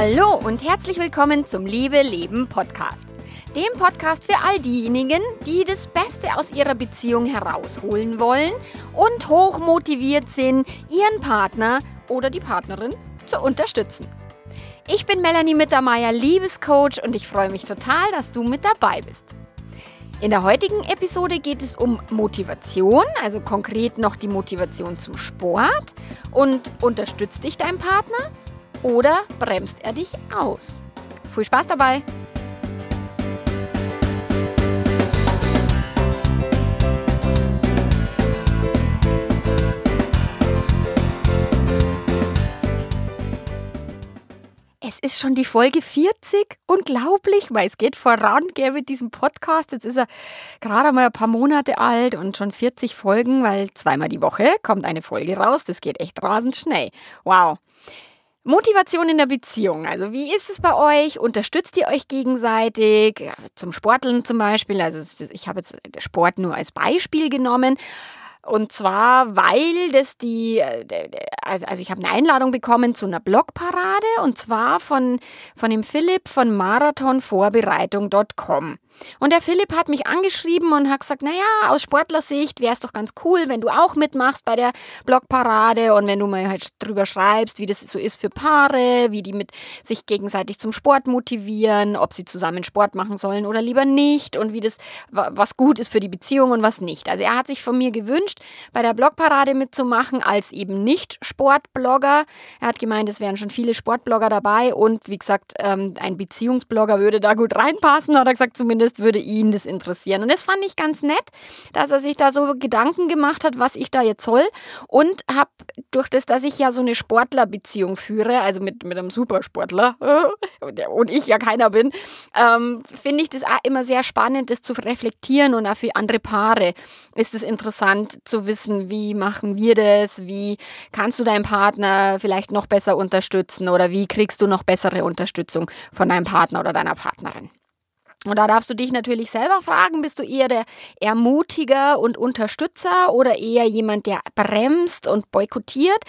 Hallo und herzlich willkommen zum Liebe Leben Podcast. Dem Podcast für all diejenigen, die das Beste aus ihrer Beziehung herausholen wollen und hochmotiviert sind, ihren Partner oder die Partnerin zu unterstützen. Ich bin Melanie Mittermeier, Liebescoach und ich freue mich total, dass du mit dabei bist. In der heutigen Episode geht es um Motivation, also konkret noch die Motivation zum Sport. Und unterstützt dich dein Partner oder bremst er dich aus? Viel Spaß dabei! Es ist schon die Folge 40. Unglaublich, weil es geht voran gell, mit diesem Podcast. Jetzt ist er gerade mal ein paar Monate alt und schon 40 Folgen, weil zweimal die Woche kommt eine Folge raus. Das geht echt rasend schnell. Wow. Motivation in der Beziehung. Also wie ist es bei euch? Unterstützt ihr euch gegenseitig? Zum Sporteln zum Beispiel. Also ich habe jetzt Sport nur als Beispiel genommen. Und zwar, weil das die, äh, also, also ich habe eine Einladung bekommen zu einer Blogparade und zwar von, von dem Philipp von marathonvorbereitung.com. Und der Philipp hat mich angeschrieben und hat gesagt, naja, aus Sportlersicht wäre es doch ganz cool, wenn du auch mitmachst bei der Blogparade und wenn du mal halt drüber schreibst, wie das so ist für Paare, wie die mit sich gegenseitig zum Sport motivieren, ob sie zusammen Sport machen sollen oder lieber nicht und wie das, was gut ist für die Beziehung und was nicht. Also er hat sich von mir gewünscht, bei der Blogparade mitzumachen als eben nicht Sportblogger. Er hat gemeint, es wären schon viele Sportblogger dabei und wie gesagt, ähm, ein Beziehungsblogger würde da gut reinpassen, hat er gesagt, zumindest zumindest würde ihn das interessieren. Und das fand ich ganz nett, dass er sich da so Gedanken gemacht hat, was ich da jetzt soll. Und habe durch das, dass ich ja so eine Sportlerbeziehung führe, also mit, mit einem Supersportler, und ich ja keiner bin, ähm, finde ich das auch immer sehr spannend, das zu reflektieren und auch für andere Paare ist es interessant zu wissen, wie machen wir das, wie kannst du deinen Partner vielleicht noch besser unterstützen oder wie kriegst du noch bessere Unterstützung von deinem Partner oder deiner Partnerin. Und da darfst du dich natürlich selber fragen, bist du eher der Ermutiger und Unterstützer oder eher jemand, der bremst und boykottiert?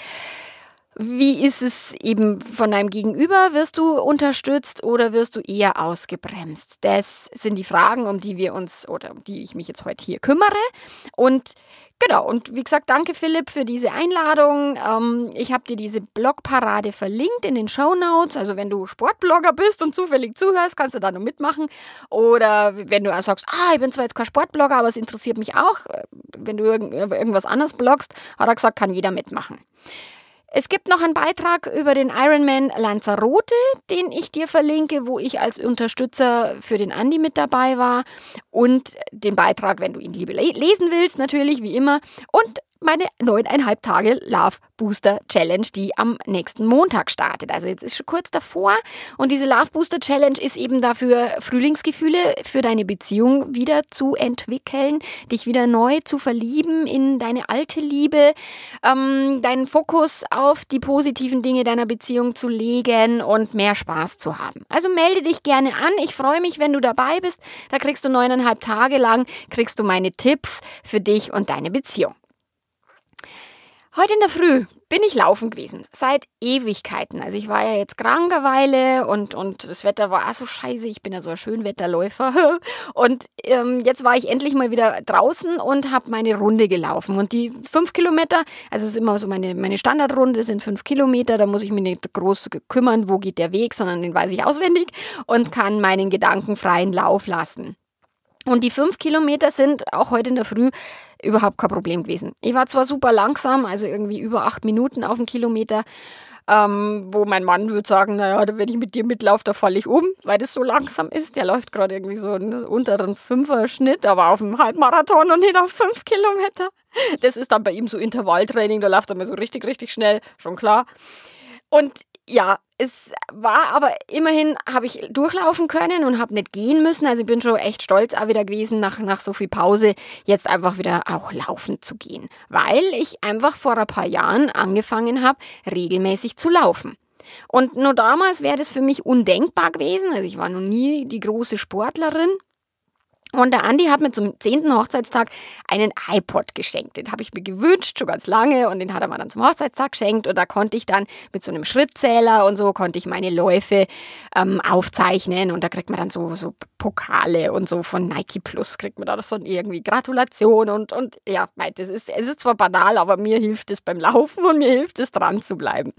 Wie ist es eben von deinem Gegenüber? Wirst du unterstützt oder wirst du eher ausgebremst? Das sind die Fragen, um die wir uns oder um die ich mich jetzt heute hier kümmere. Und Genau, und wie gesagt, danke Philipp für diese Einladung. Ähm, ich habe dir diese Blogparade verlinkt in den Show Notes. Also wenn du Sportblogger bist und zufällig zuhörst, kannst du da noch mitmachen. Oder wenn du sagst, ah, ich bin zwar jetzt kein Sportblogger, aber es interessiert mich auch, äh, wenn du irgend, irgendwas anderes bloggst, hat er gesagt, kann jeder mitmachen. Es gibt noch einen Beitrag über den Ironman Lanzarote, den ich dir verlinke, wo ich als Unterstützer für den Andi mit dabei war. Und den Beitrag, wenn du ihn lieber lesen willst, natürlich, wie immer. Und meine neuneinhalb Tage Love Booster Challenge, die am nächsten Montag startet. Also jetzt ist schon kurz davor und diese Love Booster Challenge ist eben dafür, Frühlingsgefühle für deine Beziehung wieder zu entwickeln, dich wieder neu zu verlieben in deine alte Liebe, ähm, deinen Fokus auf die positiven Dinge deiner Beziehung zu legen und mehr Spaß zu haben. Also melde dich gerne an. Ich freue mich, wenn du dabei bist. Da kriegst du neuneinhalb Tage lang, kriegst du meine Tipps für dich und deine Beziehung. Heute in der Früh bin ich laufen gewesen. Seit Ewigkeiten. Also ich war ja jetzt krank eine Weile und, und das Wetter war so scheiße. Ich bin ja so ein Schönwetterläufer. Und ähm, jetzt war ich endlich mal wieder draußen und habe meine Runde gelaufen. Und die fünf Kilometer, also es ist immer so meine, meine Standardrunde, sind fünf Kilometer. Da muss ich mich nicht groß kümmern, wo geht der Weg, sondern den weiß ich auswendig und kann meinen Gedanken freien Lauf lassen. Und die fünf Kilometer sind auch heute in der Früh überhaupt kein Problem gewesen. Ich war zwar super langsam, also irgendwie über acht Minuten auf den Kilometer, ähm, wo mein Mann würde sagen, naja, wenn ich mit dir mitlaufe, da falle ich um, weil das so langsam ist. Der läuft gerade irgendwie so einen unteren Fünfer-Schnitt, aber auf dem Halbmarathon und nicht auf fünf Kilometer. Das ist dann bei ihm so Intervalltraining, da läuft er mal so richtig, richtig schnell, schon klar. Und ja, es war aber immerhin, habe ich durchlaufen können und habe nicht gehen müssen. Also ich bin schon echt stolz auch wieder gewesen, nach, nach so viel Pause jetzt einfach wieder auch laufen zu gehen. Weil ich einfach vor ein paar Jahren angefangen habe, regelmäßig zu laufen. Und nur damals wäre das für mich undenkbar gewesen. Also ich war noch nie die große Sportlerin. Und der Andi hat mir zum 10. Hochzeitstag einen iPod geschenkt. Den habe ich mir gewünscht, schon ganz lange. Und den hat er mir dann zum Hochzeitstag geschenkt. Und da konnte ich dann mit so einem Schrittzähler und so, konnte ich meine Läufe ähm, aufzeichnen. Und da kriegt man dann so, so Pokale und so von Nike Plus, kriegt man da so irgendwie Gratulation. Und, und ja, das ist, es ist zwar banal, aber mir hilft es beim Laufen und mir hilft es dran zu bleiben.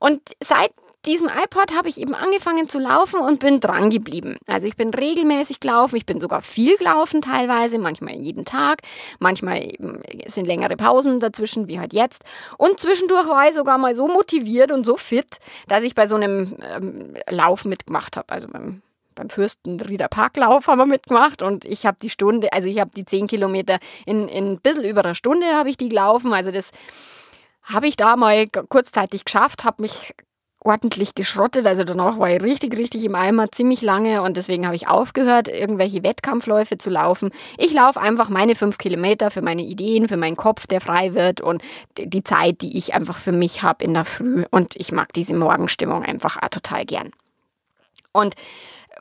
Und seit diesem iPod habe ich eben angefangen zu laufen und bin dran geblieben. Also ich bin regelmäßig gelaufen, ich bin sogar viel gelaufen teilweise, manchmal jeden Tag, manchmal sind längere Pausen dazwischen, wie halt jetzt. Und zwischendurch war ich sogar mal so motiviert und so fit, dass ich bei so einem ähm, Lauf mitgemacht habe, also beim beim Fürstenrieder Parklauf haben wir mitgemacht und ich habe die Stunde, also ich habe die zehn Kilometer in, in ein bisschen über einer Stunde habe ich die gelaufen. Also das habe ich da mal kurzzeitig geschafft, habe mich ordentlich geschrottet. Also danach war ich richtig, richtig im Eimer, ziemlich lange und deswegen habe ich aufgehört, irgendwelche Wettkampfläufe zu laufen. Ich laufe einfach meine fünf Kilometer für meine Ideen, für meinen Kopf, der frei wird und die Zeit, die ich einfach für mich habe in der Früh. Und ich mag diese Morgenstimmung einfach total gern. Und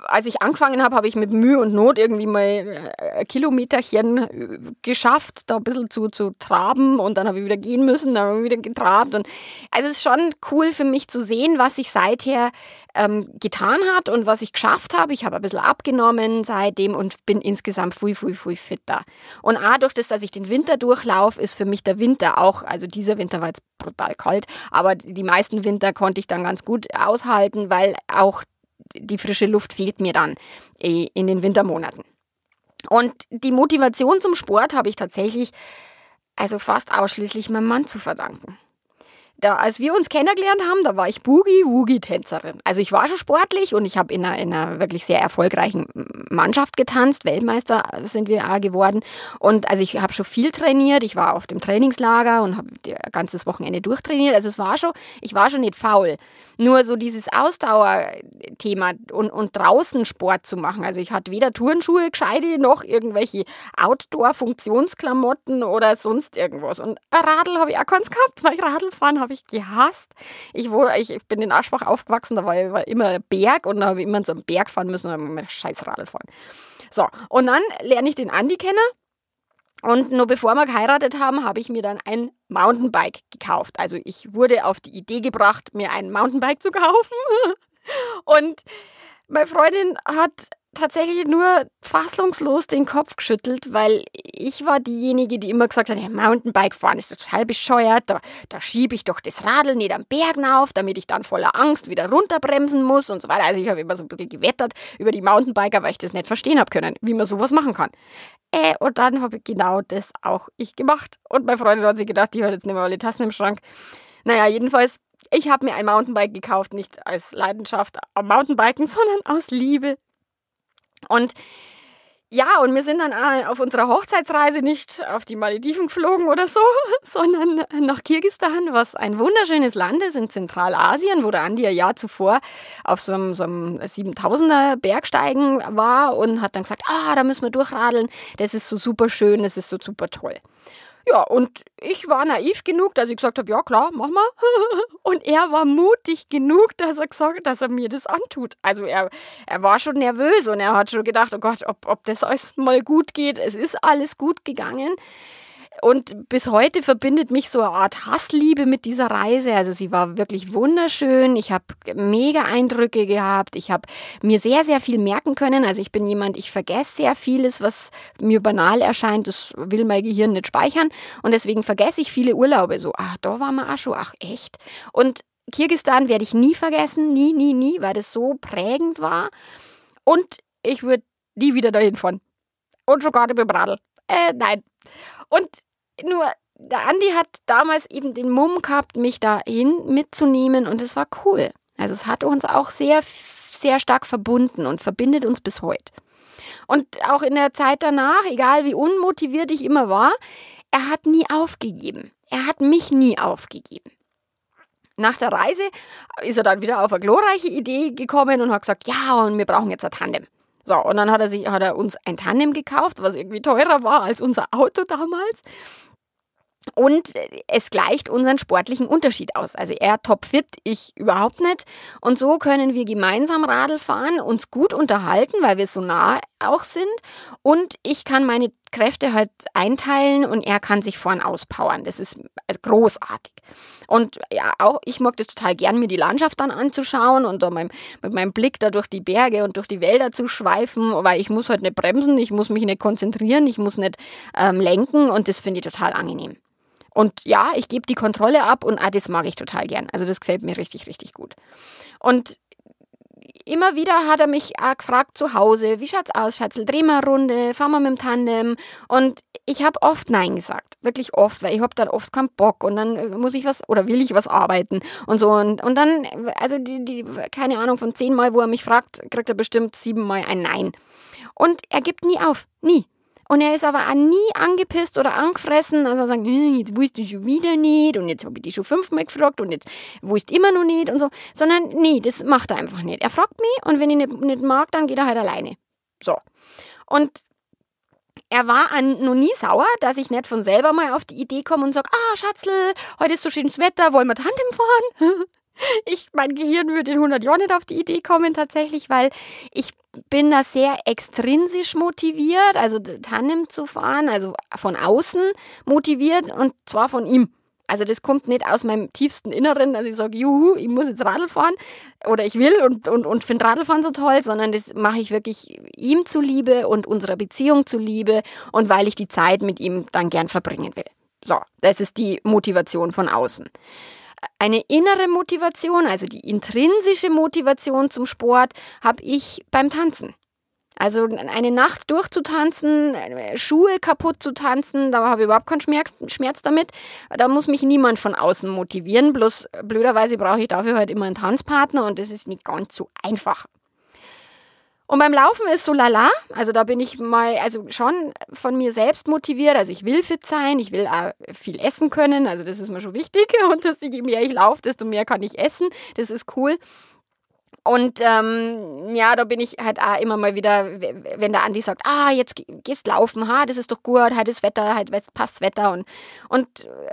als ich angefangen habe, habe ich mit Mühe und Not irgendwie mal äh, ein Kilometerchen äh, geschafft, da ein bisschen zu, zu traben und dann habe ich wieder gehen müssen, dann habe ich wieder getrabt. Und also es ist schon cool für mich zu sehen, was sich seither ähm, getan hat und was ich geschafft habe. Ich habe ein bisschen abgenommen seitdem und bin insgesamt viel, viel, viel fitter. Und auch durch das, dass ich den Winter durchlaufe, ist für mich der Winter auch, also dieser Winter war jetzt brutal kalt, aber die meisten Winter konnte ich dann ganz gut aushalten, weil auch die frische Luft fehlt mir dann äh, in den Wintermonaten. Und die Motivation zum Sport habe ich tatsächlich also fast ausschließlich meinem Mann zu verdanken da, als wir uns kennengelernt haben, da war ich Boogie-Woogie-Tänzerin. Also ich war schon sportlich und ich habe in einer, in einer wirklich sehr erfolgreichen Mannschaft getanzt. Weltmeister sind wir auch geworden. Und also ich habe schon viel trainiert. Ich war auf dem Trainingslager und habe ganzes Wochenende durchtrainiert. Also es war schon, ich war schon nicht faul. Nur so dieses Ausdauerthema und, und draußen Sport zu machen. Also ich hatte weder Turnschuhe gescheite noch irgendwelche Outdoor-Funktionsklamotten oder sonst irgendwas. Und ein Radl habe ich auch keins gehabt, weil ich Radl fahren habe habe ich gehasst. Ich, wurde, ich, ich bin in Aschbach aufgewachsen, da war, war immer Berg und da habe ich immer so einen Berg fahren müssen und mit scheiß Radl fahren. So, und dann lerne ich den Andi kennen. Und nur bevor wir geheiratet haben, habe ich mir dann ein Mountainbike gekauft. Also ich wurde auf die Idee gebracht, mir ein Mountainbike zu kaufen. Und meine Freundin hat tatsächlich nur fassungslos den Kopf geschüttelt, weil ich war diejenige, die immer gesagt hat, ja, Mountainbike fahren ist total bescheuert, da, da schiebe ich doch das Radl nicht am Berg auf, damit ich dann voller Angst wieder runterbremsen muss und so weiter. Also ich habe immer so ein bisschen gewettert über die Mountainbiker, weil ich das nicht verstehen habe können, wie man sowas machen kann. Äh, und dann habe ich genau das auch ich gemacht. Und meine Freundin hat sich gedacht, die hat jetzt nicht mehr alle Tassen im Schrank. Naja, jedenfalls ich habe mir ein Mountainbike gekauft, nicht als Leidenschaft am Mountainbiken, sondern aus Liebe und ja, und wir sind dann auf unserer Hochzeitsreise nicht auf die Malediven geflogen oder so, sondern nach Kirgistan, was ein wunderschönes Land ist in Zentralasien, wo der Andi ein Jahr zuvor auf so einem, so einem 7000er Bergsteigen war und hat dann gesagt, ah, da müssen wir durchradeln, das ist so super schön, das ist so super toll. Ja, und ich war naiv genug, dass ich gesagt habe, ja klar, mach mal. Und er war mutig genug, dass er gesagt dass er mir das antut. Also er, er war schon nervös und er hat schon gedacht, oh Gott, ob, ob das alles mal gut geht. Es ist alles gut gegangen. Und bis heute verbindet mich so eine Art Hassliebe mit dieser Reise. Also sie war wirklich wunderschön. Ich habe mega Eindrücke gehabt. Ich habe mir sehr, sehr viel merken können. Also ich bin jemand, ich vergesse sehr vieles, was mir banal erscheint. Das will mein Gehirn nicht speichern. Und deswegen vergesse ich viele Urlaube. So, ach, da war man auch schon. Ach, echt? Und Kirgistan werde ich nie vergessen. Nie, nie, nie, weil das so prägend war. Und ich würde nie wieder dahin fahren. Und nicht mit dem Radl. Äh, nein. Und nur, der Andi hat damals eben den Mumm gehabt, mich dahin mitzunehmen und es war cool. Also es hat uns auch sehr, sehr stark verbunden und verbindet uns bis heute. Und auch in der Zeit danach, egal wie unmotiviert ich immer war, er hat nie aufgegeben. Er hat mich nie aufgegeben. Nach der Reise ist er dann wieder auf eine glorreiche Idee gekommen und hat gesagt, ja, und wir brauchen jetzt ein Tandem. So, und dann hat er, sich, hat er uns ein Tandem gekauft, was irgendwie teurer war als unser Auto damals. Und es gleicht unseren sportlichen Unterschied aus. Also er topfit, ich überhaupt nicht. Und so können wir gemeinsam Radl fahren, uns gut unterhalten, weil wir so nah auch sind und ich kann meine Kräfte halt einteilen und er kann sich vorn auspowern. Das ist großartig. Und ja, auch ich mag das total gern, mir die Landschaft dann anzuschauen und mein, mit meinem Blick da durch die Berge und durch die Wälder zu schweifen, weil ich muss halt nicht bremsen, ich muss mich nicht konzentrieren, ich muss nicht ähm, lenken und das finde ich total angenehm. Und ja, ich gebe die Kontrolle ab und ah, das mag ich total gern. Also das gefällt mir richtig, richtig gut. Und immer wieder hat er mich auch gefragt zu Hause, wie schaut's aus, Schatzel, dreh mal eine Runde, fahren wir mit dem Tandem. Und ich habe oft Nein gesagt, wirklich oft, weil ich habe dann oft keinen Bock und dann äh, muss ich was oder will ich was arbeiten und so. Und, und dann, also die, die, keine Ahnung, von zehn Mal, wo er mich fragt, kriegt er bestimmt sieben Mal ein Nein. Und er gibt nie auf, nie. Und er ist aber auch nie angepisst oder angefressen. Also sagt, hm, jetzt wusste ich schon wieder nicht und jetzt habe ich dich schon fünfmal gefragt und jetzt wusste immer noch nicht und so. Sondern nee, das macht er einfach nicht. Er fragt mich und wenn ich nicht, nicht mag, dann geht er halt alleine. So. Und er war an, noch nie sauer, dass ich nicht von selber mal auf die Idee komme und sage, ah, Schatzl, heute ist so schönes Wetter, wollen wir Tandem fahren? ich, mein Gehirn würde in 100 Jahren nicht auf die Idee kommen tatsächlich, weil ich bin da sehr extrinsisch motiviert, also Tandem zu fahren, also von außen motiviert und zwar von ihm. Also das kommt nicht aus meinem tiefsten Inneren, dass ich sage, juhu, ich muss jetzt Radl fahren oder ich will und, und, und finde Radlfahren so toll, sondern das mache ich wirklich ihm zuliebe und unserer Beziehung zuliebe und weil ich die Zeit mit ihm dann gern verbringen will. So, das ist die Motivation von außen eine innere Motivation, also die intrinsische Motivation zum Sport, habe ich beim Tanzen. Also eine Nacht durchzutanzen, Schuhe kaputt zu tanzen, da habe ich überhaupt keinen Schmerz, Schmerz damit. Da muss mich niemand von außen motivieren. Bloß blöderweise brauche ich dafür halt immer einen Tanzpartner und das ist nicht ganz so einfach. Und beim Laufen ist so lala. Also da bin ich mal, also schon von mir selbst motiviert. Also ich will fit sein, ich will auch viel essen können. Also das ist mir schon wichtig. Und dass je mehr ich laufe, desto mehr kann ich essen. Das ist cool. Und ähm, ja, da bin ich halt auch immer mal wieder, wenn der Andi sagt, ah, jetzt gehst laufen, ha, das ist doch gut, heute ist Wetter, heute passt das Wetter. Und, und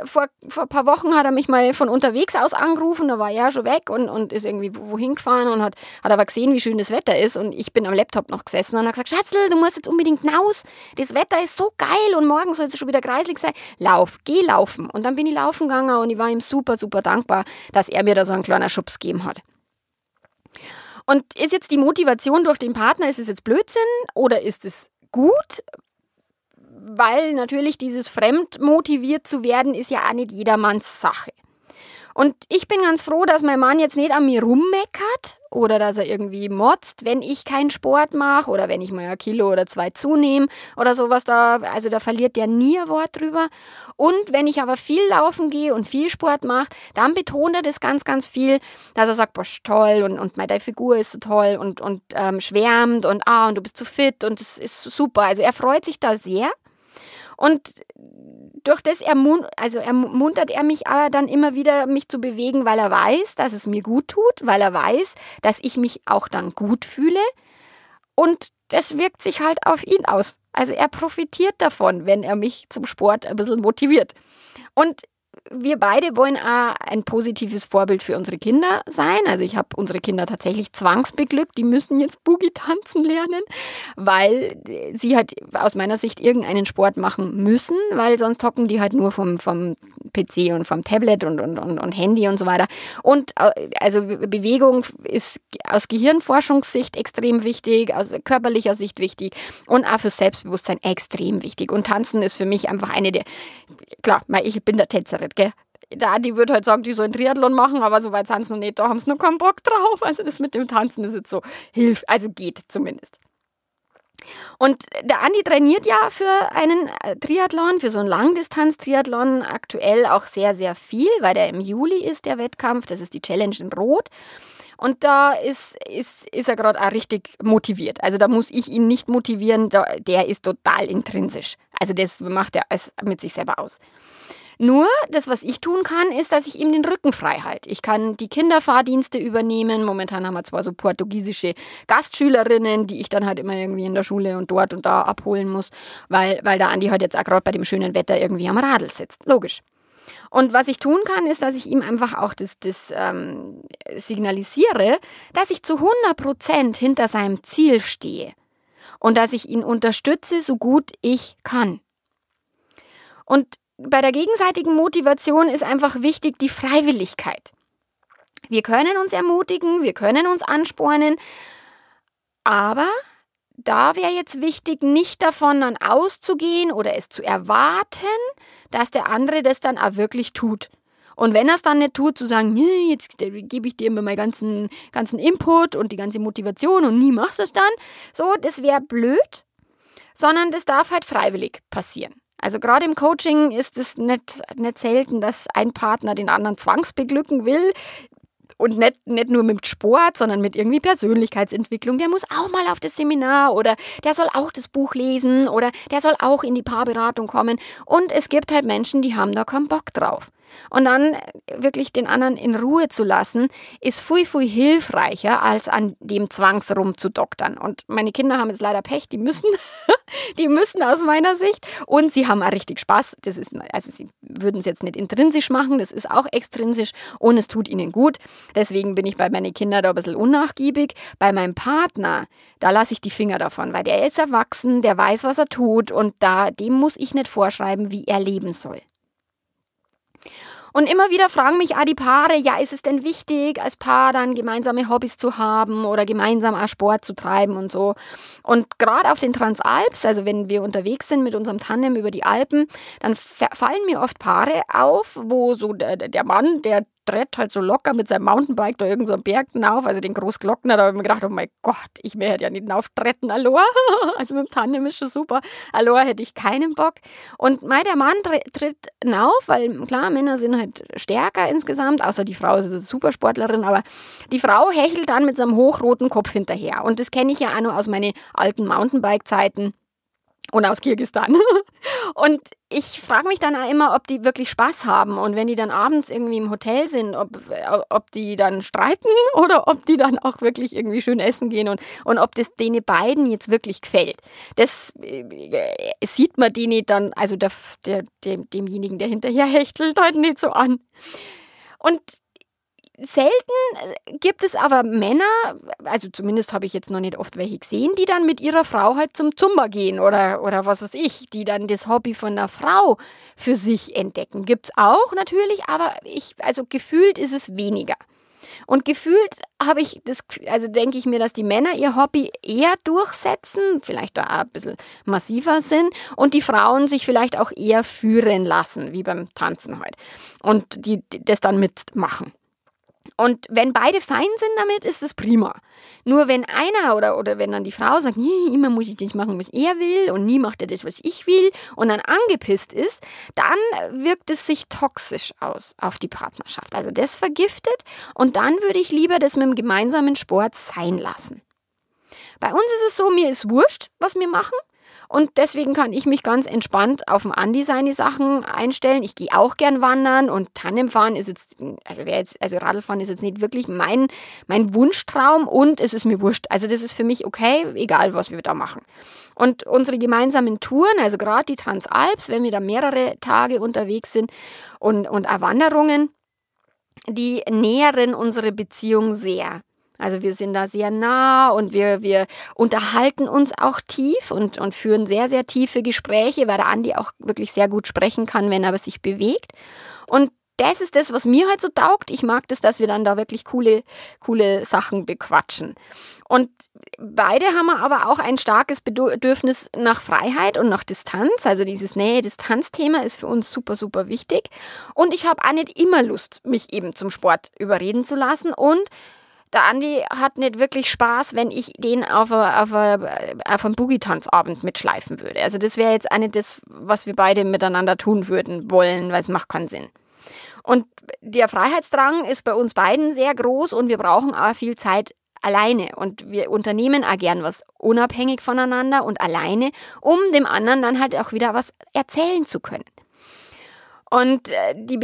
vor, vor ein paar Wochen hat er mich mal von unterwegs aus angerufen, da war er schon weg und, und ist irgendwie wohin gefahren und hat, hat aber gesehen, wie schön das Wetter ist. Und ich bin am Laptop noch gesessen und hat gesagt, Schatzl, du musst jetzt unbedingt hinaus, das Wetter ist so geil und morgen soll es schon wieder kreislig sein. Lauf, geh laufen. Und dann bin ich laufen gegangen und ich war ihm super, super dankbar, dass er mir da so einen kleinen Schubs gegeben hat. Und ist jetzt die Motivation durch den Partner, ist es jetzt Blödsinn oder ist es gut? Weil natürlich dieses fremd motiviert zu werden, ist ja auch nicht jedermanns Sache. Und ich bin ganz froh, dass mein Mann jetzt nicht an mir rummeckert oder dass er irgendwie motzt, wenn ich keinen Sport mache oder wenn ich mal ein Kilo oder zwei zunehme oder sowas da. Also da verliert der nie ein Wort drüber. Und wenn ich aber viel laufen gehe und viel Sport mache, dann betont er das ganz, ganz viel, dass er sagt, boah, toll und, und meine Figur ist so toll und, und ähm, schwärmt und ah, und du bist so fit und das ist super. Also er freut sich da sehr. Und durch das ermun also ermuntert er mich aber dann immer wieder, mich zu bewegen, weil er weiß, dass es mir gut tut, weil er weiß, dass ich mich auch dann gut fühle. Und das wirkt sich halt auf ihn aus. Also er profitiert davon, wenn er mich zum Sport ein bisschen motiviert. Und wir beide wollen auch ein positives Vorbild für unsere Kinder sein. Also ich habe unsere Kinder tatsächlich zwangsbeglückt. Die müssen jetzt Boogie tanzen lernen, weil sie halt aus meiner Sicht irgendeinen Sport machen müssen, weil sonst hocken die halt nur vom, vom PC und vom Tablet und, und, und, und Handy und so weiter. Und äh, also Bewegung ist aus Gehirnforschungssicht extrem wichtig, aus körperlicher Sicht wichtig und auch für Selbstbewusstsein extrem wichtig. Und Tanzen ist für mich einfach eine der, klar, ich bin der Tänzerin, gell? Der Adi würde halt sagen, die sollen Triathlon machen, aber so weit sind sie noch nicht, da haben sie noch keinen Bock drauf. Also das mit dem Tanzen ist jetzt so, hilft, also geht zumindest. Und der Andi trainiert ja für einen äh, Triathlon, für so einen Langdistanz-Triathlon aktuell auch sehr, sehr viel, weil der im Juli ist, der Wettkampf. Das ist die Challenge in Rot. Und da ist, ist, ist er gerade auch richtig motiviert. Also da muss ich ihn nicht motivieren, der ist total intrinsisch. Also das macht er mit sich selber aus. Nur, das, was ich tun kann, ist, dass ich ihm den Rücken frei halte. Ich kann die Kinderfahrdienste übernehmen. Momentan haben wir zwar so portugiesische Gastschülerinnen, die ich dann halt immer irgendwie in der Schule und dort und da abholen muss, weil, weil der Andi halt jetzt auch gerade bei dem schönen Wetter irgendwie am Radl sitzt. Logisch. Und was ich tun kann, ist, dass ich ihm einfach auch das, das ähm, signalisiere, dass ich zu 100 Prozent hinter seinem Ziel stehe. und dass ich ihn unterstütze, so gut ich kann. Und bei der gegenseitigen Motivation ist einfach wichtig die Freiwilligkeit. Wir können uns ermutigen, wir können uns anspornen, aber da wäre jetzt wichtig, nicht davon dann auszugehen oder es zu erwarten, dass der andere das dann auch wirklich tut. Und wenn er es dann nicht tut, zu sagen, nee, jetzt gebe ich dir immer meinen ganzen, ganzen Input und die ganze Motivation und nie machst es dann, so, das wäre blöd, sondern das darf halt freiwillig passieren. Also gerade im Coaching ist es nicht, nicht selten, dass ein Partner den anderen zwangsbeglücken will und nicht, nicht nur mit Sport, sondern mit irgendwie Persönlichkeitsentwicklung. Der muss auch mal auf das Seminar oder der soll auch das Buch lesen oder der soll auch in die Paarberatung kommen. Und es gibt halt Menschen, die haben da keinen Bock drauf. Und dann wirklich den anderen in Ruhe zu lassen, ist viel, viel hilfreicher, als an dem Zwangs rumzudoktern. Und meine Kinder haben jetzt leider Pech, die müssen, die müssen aus meiner Sicht. Und sie haben auch richtig Spaß. Das ist, also sie würden es jetzt nicht intrinsisch machen, das ist auch extrinsisch und es tut ihnen gut. Deswegen bin ich bei meinen Kindern da ein bisschen unnachgiebig. Bei meinem Partner, da lasse ich die Finger davon, weil der ist erwachsen, der weiß, was er tut und da, dem muss ich nicht vorschreiben, wie er leben soll. Und immer wieder fragen mich auch die Paare, ja, ist es denn wichtig, als Paar dann gemeinsame Hobbys zu haben oder gemeinsam auch Sport zu treiben und so. Und gerade auf den Transalps, also wenn wir unterwegs sind mit unserem Tandem über die Alpen, dann fallen mir oft Paare auf, wo so der, der Mann, der tritt halt so locker mit seinem Mountainbike da irgend so Berg hinauf, also den Großglockner, da habe ich mir gedacht, oh mein Gott, ich werde ja nicht auftreten, Aloha. Also mit dem Tandem ist schon super. Aloha hätte ich keinen Bock. Und mein, der Mann tritt hinauf, weil klar, Männer sind halt stärker insgesamt, außer die Frau ist eine Supersportlerin, aber die Frau hechelt dann mit seinem hochroten Kopf hinterher. Und das kenne ich ja auch nur aus meinen alten Mountainbike-Zeiten und aus Kirgistan. Und ich frage mich dann auch immer, ob die wirklich Spaß haben und wenn die dann abends irgendwie im Hotel sind, ob, ob die dann streiten oder ob die dann auch wirklich irgendwie schön essen gehen und, und ob das denen beiden jetzt wirklich gefällt. Das äh, sieht man nicht dann, also der, der, dem, demjenigen, der hinterher hechtelt, halt nicht so an. Und Selten äh, gibt es aber Männer, also zumindest habe ich jetzt noch nicht oft welche gesehen, die dann mit ihrer Frau halt zum Zumba gehen oder, oder was weiß ich, die dann das Hobby von der Frau für sich entdecken. Gibt es auch natürlich, aber ich, also gefühlt ist es weniger. Und gefühlt habe ich das, also denke ich mir, dass die Männer ihr Hobby eher durchsetzen, vielleicht da ein bisschen massiver sind und die Frauen sich vielleicht auch eher führen lassen, wie beim Tanzen halt. Und die, die das dann mitmachen. Und wenn beide fein sind damit, ist es prima. Nur wenn einer oder, oder wenn dann die Frau sagt, immer muss ich das machen, was er will und nie macht er das, was ich will und dann angepisst ist, dann wirkt es sich toxisch aus auf die Partnerschaft. Also das vergiftet und dann würde ich lieber das mit dem gemeinsamen Sport sein lassen. Bei uns ist es so, mir ist wurscht, was wir machen. Und deswegen kann ich mich ganz entspannt auf dem Andi seine Sachen einstellen. Ich gehe auch gern wandern und Tandemfahren ist jetzt, also wer jetzt, also Radlfahren ist jetzt nicht wirklich mein, mein Wunschtraum und es ist mir wurscht. Also das ist für mich okay, egal was wir da machen. Und unsere gemeinsamen Touren, also gerade die Transalps, wenn wir da mehrere Tage unterwegs sind und, und Wanderungen, die nähren unsere Beziehung sehr. Also wir sind da sehr nah und wir, wir unterhalten uns auch tief und, und führen sehr, sehr tiefe Gespräche, weil der Andi auch wirklich sehr gut sprechen kann, wenn er sich bewegt. Und das ist das, was mir halt so taugt. Ich mag das, dass wir dann da wirklich coole, coole Sachen bequatschen. Und beide haben aber auch ein starkes Bedürfnis nach Freiheit und nach Distanz. Also dieses Nähe-Distanz-Thema ist für uns super, super wichtig. Und ich habe auch nicht immer Lust, mich eben zum Sport überreden zu lassen. Und der Andi hat nicht wirklich Spaß, wenn ich den auf, auf, auf einen Boogie-Tanzabend mitschleifen würde. Also das wäre jetzt nicht das, was wir beide miteinander tun würden wollen, weil es macht keinen Sinn. Und der Freiheitsdrang ist bei uns beiden sehr groß und wir brauchen auch viel Zeit alleine und wir unternehmen auch gern was unabhängig voneinander und alleine, um dem anderen dann halt auch wieder was erzählen zu können. Und äh, die,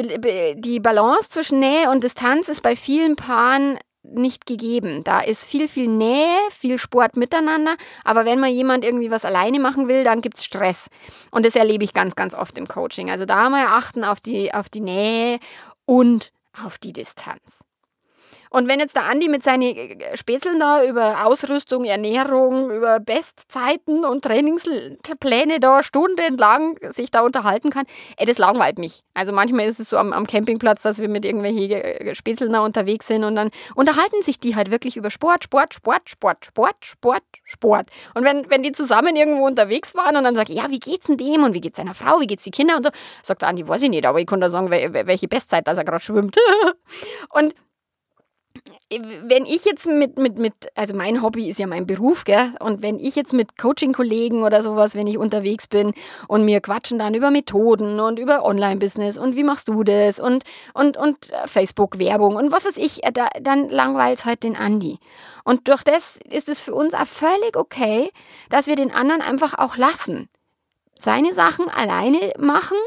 die Balance zwischen Nähe und Distanz ist bei vielen Paaren nicht gegeben. Da ist viel, viel Nähe, viel Sport miteinander, aber wenn mal jemand irgendwie was alleine machen will, dann gibt es Stress. Und das erlebe ich ganz, ganz oft im Coaching. Also da mal achten auf die, auf die Nähe und auf die Distanz. Und wenn jetzt der Andi mit seinen äh, Späßeln da über Ausrüstung, Ernährung, über Bestzeiten und Trainingspläne da stundenlang sich da unterhalten kann, ey, das langweilt mich. Also manchmal ist es so am, am Campingplatz, dass wir mit irgendwelchen äh, Späßeln da unterwegs sind und dann unterhalten sich die halt wirklich über Sport, Sport, Sport, Sport, Sport, Sport, Sport. Und wenn, wenn die zusammen irgendwo unterwegs waren und dann ich, ja, wie geht's denn dem und wie geht's seiner Frau, wie geht's die Kinder und so, sagt der Andi, weiß ich nicht, aber ich kann da sagen, welche Bestzeit, dass er gerade schwimmt. und wenn ich jetzt mit, mit, mit, also mein Hobby ist ja mein Beruf, gell? Und wenn ich jetzt mit Coaching-Kollegen oder sowas, wenn ich unterwegs bin und mir quatschen dann über Methoden und über Online-Business und wie machst du das und, und, und Facebook-Werbung und was weiß ich, äh, da, dann langweilt es halt den Andi. Und durch das ist es für uns auch völlig okay, dass wir den anderen einfach auch lassen. Seine Sachen alleine machen,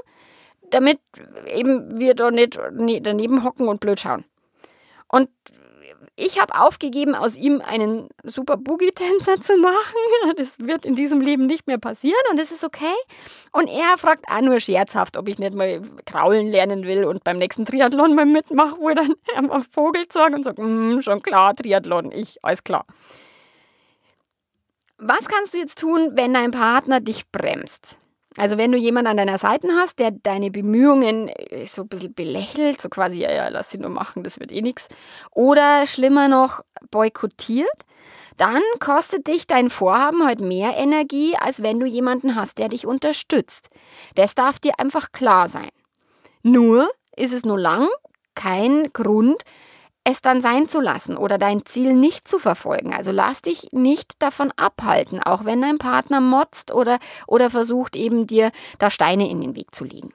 damit eben wir da nicht daneben hocken und blöd schauen. Und ich habe aufgegeben, aus ihm einen super Boogie-Tänzer zu machen. Das wird in diesem Leben nicht mehr passieren und das ist okay. Und er fragt auch nur scherzhaft, ob ich nicht mal kraulen lernen will und beim nächsten Triathlon mal mitmache, wo er dann am Vogel zeigt und sagt, mm, schon klar, Triathlon, ich, alles klar. Was kannst du jetzt tun, wenn dein Partner dich bremst? Also wenn du jemanden an deiner Seite hast, der deine Bemühungen äh, so ein bisschen belächelt, so quasi, ja, ja, lass sie nur machen, das wird eh nichts. Oder schlimmer noch, boykottiert, dann kostet dich dein Vorhaben heute mehr Energie, als wenn du jemanden hast, der dich unterstützt. Das darf dir einfach klar sein. Nur ist es nur lang kein Grund, es dann sein zu lassen oder dein Ziel nicht zu verfolgen. Also lass dich nicht davon abhalten, auch wenn dein Partner motzt oder, oder versucht eben dir da Steine in den Weg zu legen.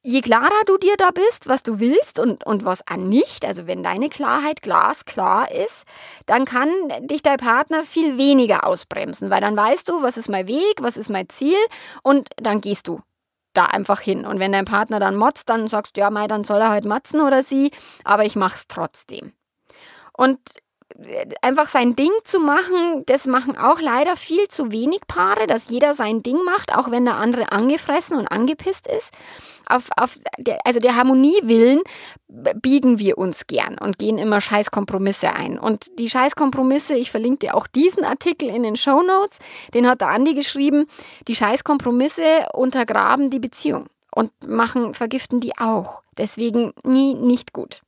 Je klarer du dir da bist, was du willst und, und was an nicht, also wenn deine Klarheit glasklar ist, dann kann dich dein Partner viel weniger ausbremsen, weil dann weißt du, was ist mein Weg, was ist mein Ziel und dann gehst du da einfach hin. Und wenn dein Partner dann motzt, dann sagst du, ja, Mai, dann soll er halt motzen oder sie, aber ich mach's trotzdem. Und einfach sein Ding zu machen, das machen auch leider viel zu wenig Paare, dass jeder sein Ding macht, auch wenn der andere angefressen und angepisst ist. Auf, auf der, also der Harmonie willen biegen wir uns gern und gehen immer Scheißkompromisse ein. Und die Scheißkompromisse, ich verlinke dir auch diesen Artikel in den Show Notes, den hat der Andi geschrieben, die Scheißkompromisse untergraben die Beziehung und machen, vergiften die auch. Deswegen nie, nicht gut.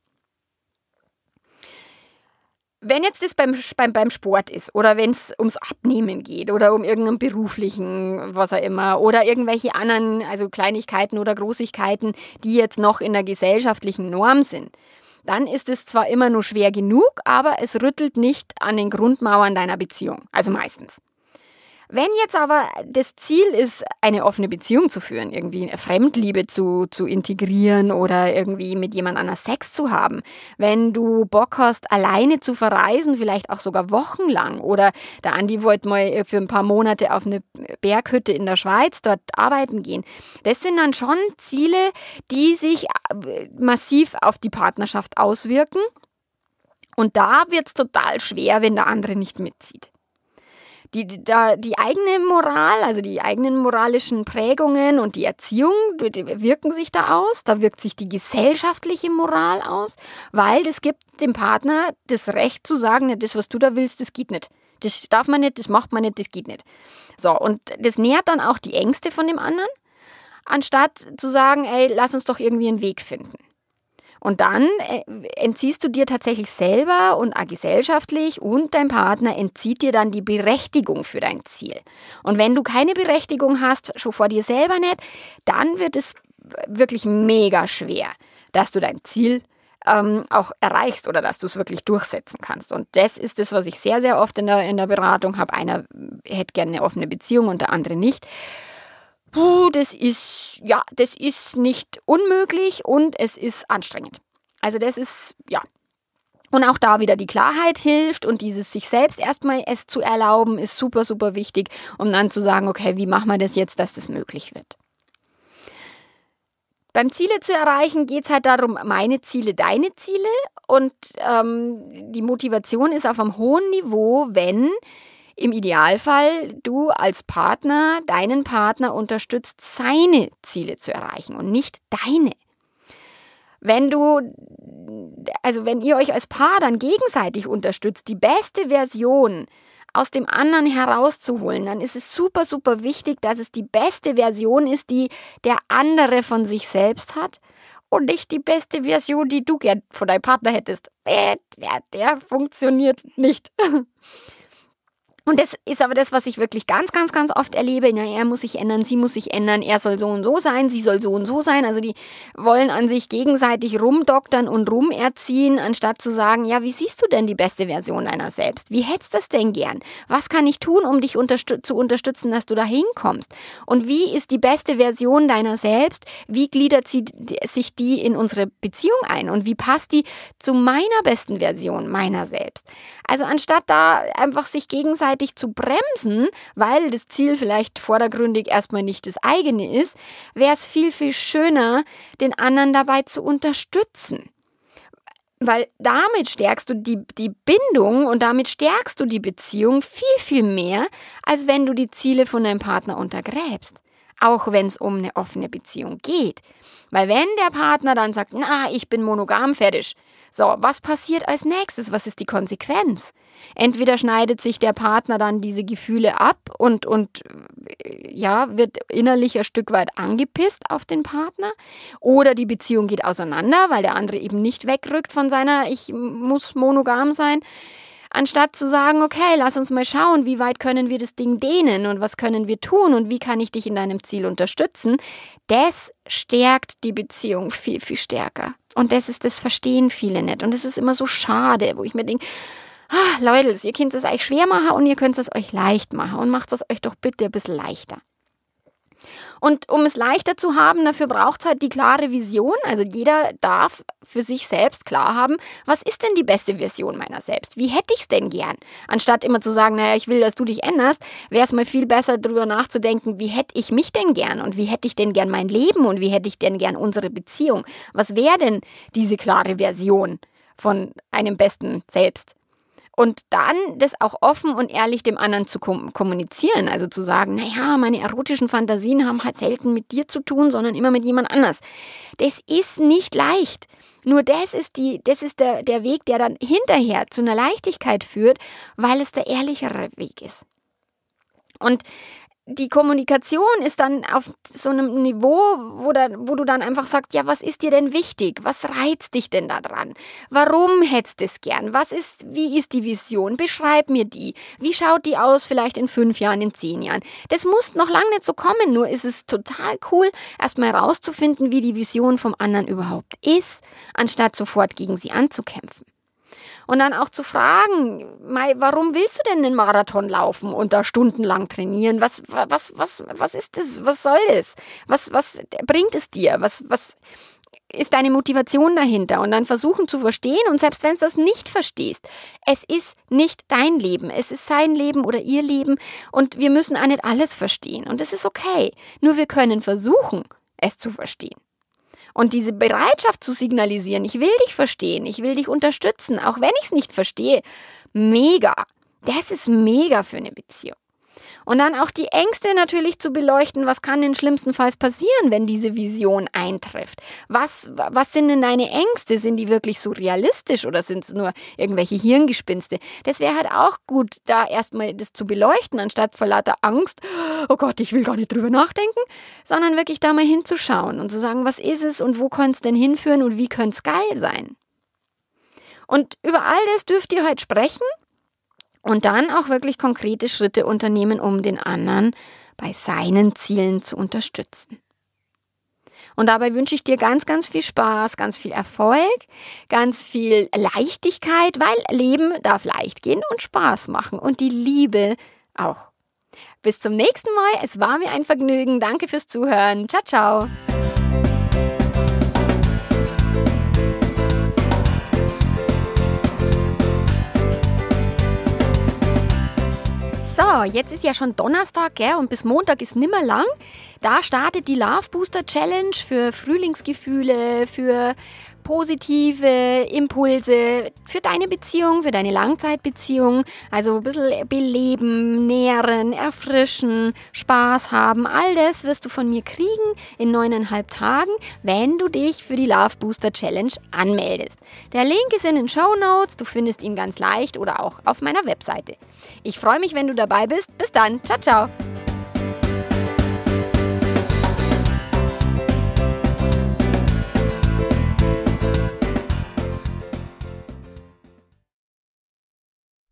Wenn jetzt das beim, beim, beim Sport ist oder wenn es ums Abnehmen geht oder um irgendeinen beruflichen, was auch immer, oder irgendwelche anderen, also Kleinigkeiten oder Großigkeiten, die jetzt noch in der gesellschaftlichen Norm sind, dann ist es zwar immer nur schwer genug, aber es rüttelt nicht an den Grundmauern deiner Beziehung. Also meistens. Wenn jetzt aber das Ziel ist, eine offene Beziehung zu führen, irgendwie eine Fremdliebe zu, zu integrieren oder irgendwie mit jemand anders Sex zu haben, wenn du Bock hast, alleine zu verreisen, vielleicht auch sogar wochenlang oder der Andi wollte mal für ein paar Monate auf eine Berghütte in der Schweiz dort arbeiten gehen, das sind dann schon Ziele, die sich äh, massiv auf die Partnerschaft auswirken. Und da wird es total schwer, wenn der andere nicht mitzieht die, da, die eigene Moral, also die eigenen moralischen Prägungen und die Erziehung die wirken sich da aus. Da wirkt sich die gesellschaftliche Moral aus, weil es gibt dem Partner das Recht zu sagen, das, was du da willst, das geht nicht. Das darf man nicht, das macht man nicht, das geht nicht. So, und das nährt dann auch die Ängste von dem anderen, anstatt zu sagen, ey, lass uns doch irgendwie einen Weg finden. Und dann äh, entziehst du dir tatsächlich selber und auch gesellschaftlich und dein Partner entzieht dir dann die Berechtigung für dein Ziel. Und wenn du keine Berechtigung hast, schon vor dir selber nicht, dann wird es wirklich mega schwer, dass du dein Ziel ähm, auch erreichst oder dass du es wirklich durchsetzen kannst. Und das ist das, was ich sehr, sehr oft in der, in der Beratung habe. Einer hätte gerne eine offene Beziehung und der andere nicht puh, das ist, ja, das ist nicht unmöglich und es ist anstrengend. Also das ist, ja. Und auch da wieder die Klarheit hilft und dieses sich selbst erstmal es zu erlauben, ist super, super wichtig, um dann zu sagen, okay, wie machen wir das jetzt, dass das möglich wird. Beim Ziele zu erreichen geht es halt darum, meine Ziele, deine Ziele. Und ähm, die Motivation ist auf einem hohen Niveau, wenn im Idealfall du als Partner deinen Partner unterstützt, seine Ziele zu erreichen und nicht deine. wenn du, also wenn ihr euch als Paar dann gegenseitig unterstützt, die beste Version aus dem anderen herauszuholen, dann ist es super, super wichtig, dass es die beste Version ist, die der andere von sich selbst hat und nicht die beste Version, die du gern von deinem Partner hättest. Der, der, der funktioniert nicht. Und das ist aber das, was ich wirklich ganz, ganz, ganz oft erlebe. Na, er muss sich ändern, sie muss sich ändern, er soll so und so sein, sie soll so und so sein. Also die wollen an sich gegenseitig rumdoktern und rumerziehen, anstatt zu sagen, ja, wie siehst du denn die beste Version deiner selbst? Wie hättest du das denn gern? Was kann ich tun, um dich unterstü zu unterstützen, dass du da hinkommst? Und wie ist die beste Version deiner selbst? Wie gliedert sie, sich die in unsere Beziehung ein? Und wie passt die zu meiner besten Version meiner selbst? Also anstatt da einfach sich gegenseitig gegenseitig zu bremsen, weil das Ziel vielleicht vordergründig erstmal nicht das eigene ist, wäre es viel, viel schöner, den anderen dabei zu unterstützen. Weil damit stärkst du die, die Bindung und damit stärkst du die Beziehung viel, viel mehr, als wenn du die Ziele von deinem Partner untergräbst auch wenn es um eine offene Beziehung geht. Weil wenn der Partner dann sagt, na, ich bin monogam fertig, so, was passiert als nächstes? Was ist die Konsequenz? Entweder schneidet sich der Partner dann diese Gefühle ab und, und ja, wird innerlich ein Stück weit angepisst auf den Partner, oder die Beziehung geht auseinander, weil der andere eben nicht wegrückt von seiner Ich muss monogam sein anstatt zu sagen, okay, lass uns mal schauen, wie weit können wir das Ding dehnen und was können wir tun und wie kann ich dich in deinem Ziel unterstützen, das stärkt die Beziehung viel, viel stärker. Und das ist, das verstehen viele nicht. Und das ist immer so schade, wo ich mir denke, ah, Leute, ihr könnt es euch schwer machen und ihr könnt es euch leicht machen und macht es euch doch bitte ein bisschen leichter. Und um es leichter zu haben, dafür braucht es halt die klare Vision. Also jeder darf für sich selbst klar haben, was ist denn die beste Version meiner selbst? Wie hätte ich es denn gern? Anstatt immer zu sagen, naja, ich will, dass du dich änderst, wäre es mal viel besser darüber nachzudenken, wie hätte ich mich denn gern und wie hätte ich denn gern mein Leben und wie hätte ich denn gern unsere Beziehung? Was wäre denn diese klare Version von einem besten Selbst? Und dann das auch offen und ehrlich dem anderen zu kommunizieren. Also zu sagen, naja, meine erotischen Fantasien haben halt selten mit dir zu tun, sondern immer mit jemand anders. Das ist nicht leicht. Nur das ist, die, das ist der, der Weg, der dann hinterher zu einer Leichtigkeit führt, weil es der ehrlichere Weg ist. Und die Kommunikation ist dann auf so einem Niveau, wo, da, wo du dann einfach sagst, ja, was ist dir denn wichtig? Was reizt dich denn da dran? Warum hättest du es gern? Was ist, wie ist die Vision? Beschreib mir die. Wie schaut die aus vielleicht in fünf Jahren, in zehn Jahren? Das muss noch lange nicht so kommen, nur ist es total cool, erstmal herauszufinden, wie die Vision vom anderen überhaupt ist, anstatt sofort gegen sie anzukämpfen. Und dann auch zu fragen, warum willst du denn den Marathon laufen und da stundenlang trainieren? Was, was, was, was ist das? Was soll das? Was, was bringt es dir? Was, was ist deine Motivation dahinter? Und dann versuchen zu verstehen und selbst wenn du das nicht verstehst, es ist nicht dein Leben, es ist sein Leben oder ihr Leben und wir müssen auch nicht alles verstehen und das ist okay. Nur wir können versuchen, es zu verstehen. Und diese Bereitschaft zu signalisieren, ich will dich verstehen, ich will dich unterstützen, auch wenn ich es nicht verstehe, mega. Das ist mega für eine Beziehung. Und dann auch die Ängste natürlich zu beleuchten, was kann denn schlimmstenfalls passieren, wenn diese Vision eintrifft? Was, was sind denn deine Ängste? Sind die wirklich so realistisch oder sind es nur irgendwelche Hirngespinste? Das wäre halt auch gut, da erstmal das zu beleuchten, anstatt vor lauter Angst, oh Gott, ich will gar nicht drüber nachdenken, sondern wirklich da mal hinzuschauen und zu sagen, was ist es und wo könnte es denn hinführen und wie könnte es geil sein? Und über all das dürft ihr heute sprechen und dann auch wirklich konkrete Schritte unternehmen, um den anderen bei seinen Zielen zu unterstützen. Und dabei wünsche ich dir ganz, ganz viel Spaß, ganz viel Erfolg, ganz viel Leichtigkeit, weil Leben darf leicht gehen und Spaß machen und die Liebe auch. Bis zum nächsten Mal. Es war mir ein Vergnügen. Danke fürs Zuhören. Ciao, ciao. So, jetzt ist ja schon Donnerstag, gell? Und bis Montag ist nimmer lang. Da startet die Love Booster Challenge für Frühlingsgefühle, für positive Impulse für deine Beziehung, für deine Langzeitbeziehung. Also ein bisschen beleben, nähren, erfrischen, Spaß haben. All das wirst du von mir kriegen in neuneinhalb Tagen, wenn du dich für die Love Booster Challenge anmeldest. Der Link ist in den Show Notes. Du findest ihn ganz leicht oder auch auf meiner Webseite. Ich freue mich, wenn du dabei bist. Bis dann. Ciao, ciao.